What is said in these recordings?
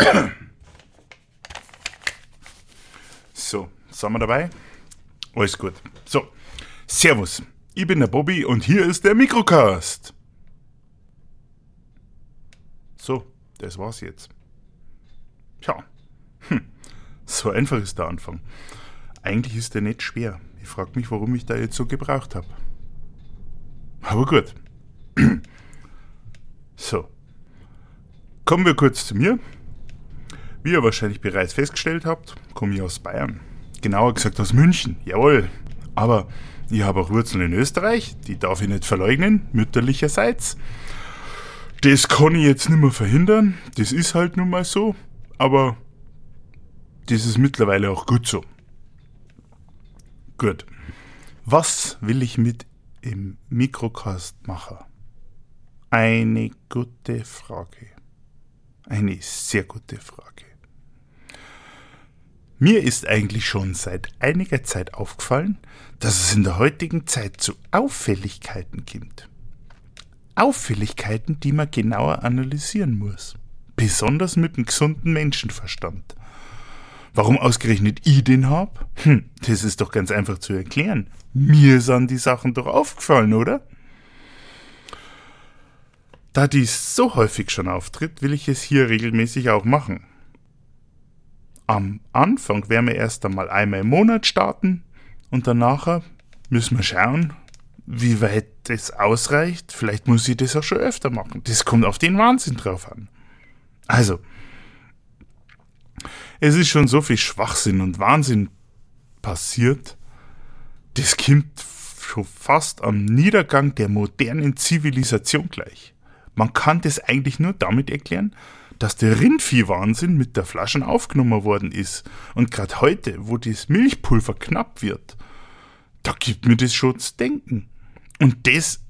So, sind wir dabei? Alles gut. So, Servus. Ich bin der Bobby und hier ist der Mikrocast. So, das war's jetzt. Tja, hm. so einfach ist der Anfang. Eigentlich ist der nicht schwer. Ich frage mich, warum ich da jetzt so gebraucht habe. Aber gut. so. Kommen wir kurz zu mir. Wie ihr wahrscheinlich bereits festgestellt habt, komme ich aus Bayern. Genauer gesagt aus München. Jawohl. Aber ich habe auch Wurzeln in Österreich, die darf ich nicht verleugnen, mütterlicherseits. Das kann ich jetzt nicht mehr verhindern, das ist halt nun mal so, aber das ist mittlerweile auch gut so. Gut. Was will ich mit im Mikrocast machen? Eine gute Frage. Eine sehr gute Frage. Mir ist eigentlich schon seit einiger Zeit aufgefallen, dass es in der heutigen Zeit zu Auffälligkeiten gibt. Auffälligkeiten, die man genauer analysieren muss. Besonders mit dem gesunden Menschenverstand. Warum ausgerechnet ich den hab? Hm, das ist doch ganz einfach zu erklären. Mir sind die Sachen doch aufgefallen, oder? Da dies so häufig schon auftritt, will ich es hier regelmäßig auch machen. Am Anfang werden wir erst einmal einmal im Monat starten und danach müssen wir schauen, wie weit das ausreicht. Vielleicht muss ich das auch schon öfter machen. Das kommt auf den Wahnsinn drauf an. Also, es ist schon so viel Schwachsinn und Wahnsinn passiert. Das kommt schon fast am Niedergang der modernen Zivilisation gleich. Man kann das eigentlich nur damit erklären, dass der Rindvieh-Wahnsinn mit der Flaschen aufgenommen worden ist. Und gerade heute, wo das Milchpulver knapp wird, da gibt mir das schon zu denken. Und das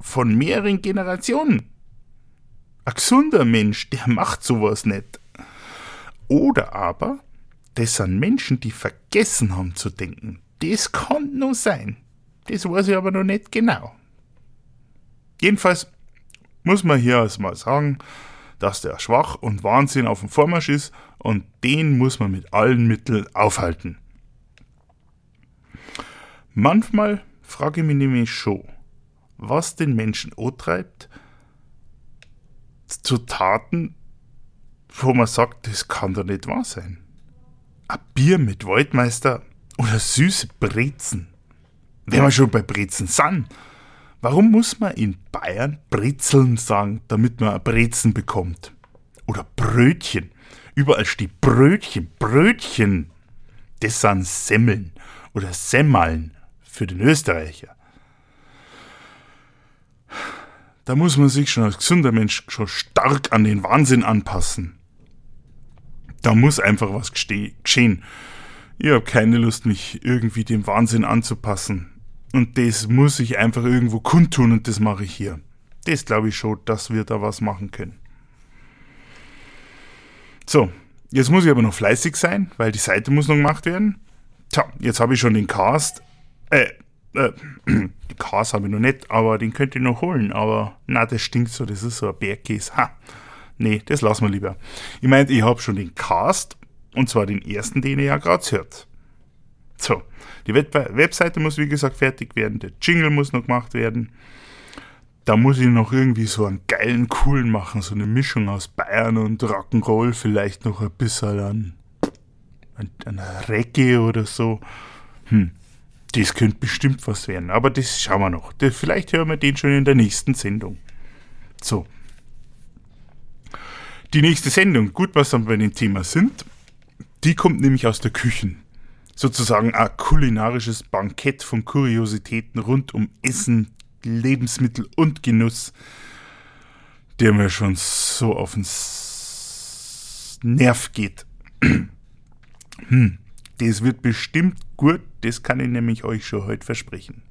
von mehreren Generationen. Ein gesunder Mensch, der macht sowas nicht. Oder aber, das sind Menschen, die vergessen haben zu denken. Das kann nur sein. Das weiß ich aber noch nicht genau. Jedenfalls muss man hier erstmal sagen, dass der schwach und Wahnsinn auf dem Vormarsch ist und den muss man mit allen Mitteln aufhalten. Manchmal frage ich mich nämlich schon, was den Menschen treibt, zu Taten, wo man sagt, das kann doch nicht wahr sein. Ein Bier mit Waldmeister oder süße Brezen. Wenn wir schon bei Brezen sind, Warum muss man in Bayern Brezeln sagen, damit man Brezen bekommt? Oder Brötchen. Überall steht Brötchen, Brötchen. Das sind Semmeln oder Semmeln für den Österreicher. Da muss man sich schon als gesunder Mensch schon stark an den Wahnsinn anpassen. Da muss einfach was geschehen. Ich habe keine Lust, mich irgendwie dem Wahnsinn anzupassen. Und das muss ich einfach irgendwo kundtun und das mache ich hier. Das glaube ich schon, dass wir da was machen können. So, jetzt muss ich aber noch fleißig sein, weil die Seite muss noch gemacht werden. Tja, jetzt habe ich schon den Cast. Äh, äh, den Cast habe ich noch nicht, aber den könnt ihr noch holen. Aber na, das stinkt so, das ist so ein Bergkäse. Ha, nee, das lassen wir lieber. Ich meinte, ich habe schon den Cast, und zwar den ersten, den ihr ja gerade hört. So, die Web Webseite muss wie gesagt fertig werden, der Jingle muss noch gemacht werden. Da muss ich noch irgendwie so einen geilen, coolen machen, so eine Mischung aus Bayern und Rock'n'Roll, vielleicht noch ein bisschen an, an, an Reggae oder so. Hm, das könnte bestimmt was werden, aber das schauen wir noch. Das, vielleicht hören wir den schon in der nächsten Sendung. So. Die nächste Sendung, gut, was wir bei dem Thema sind, die kommt nämlich aus der Küche sozusagen ein kulinarisches Bankett von Kuriositäten rund um Essen, Lebensmittel und Genuss, der mir schon so auf den Nerv geht. hm, das wird bestimmt gut, das kann ich nämlich euch schon heute versprechen.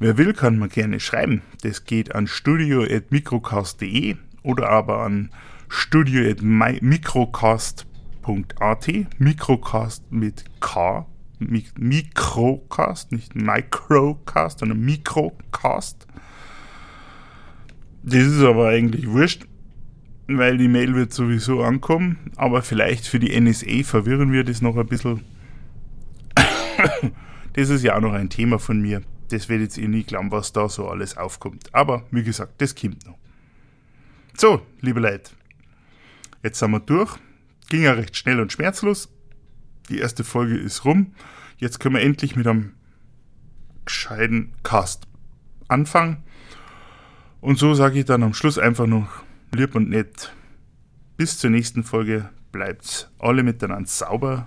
Wer will, kann mir gerne schreiben. Das geht an studio.microcast.de oder aber an studio.microcast.de Mikrocast.at, Mikrocast mit K, Mikrocast, nicht Microcast, sondern Mikrocast. Das ist aber eigentlich wurscht. weil die Mail wird sowieso ankommen, aber vielleicht für die NSA verwirren wir das noch ein bisschen. das ist ja auch noch ein Thema von mir. Das werdet ihr nie glauben, was da so alles aufkommt. Aber wie gesagt, das kommt noch. So, liebe Leute, jetzt sind wir durch. Ging ja recht schnell und schmerzlos. Die erste Folge ist rum. Jetzt können wir endlich mit einem gescheiten Cast anfangen. Und so sage ich dann am Schluss einfach noch lieb und nett. Bis zur nächsten Folge bleibt alle miteinander sauber.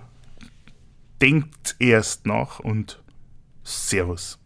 Denkt erst nach und Servus.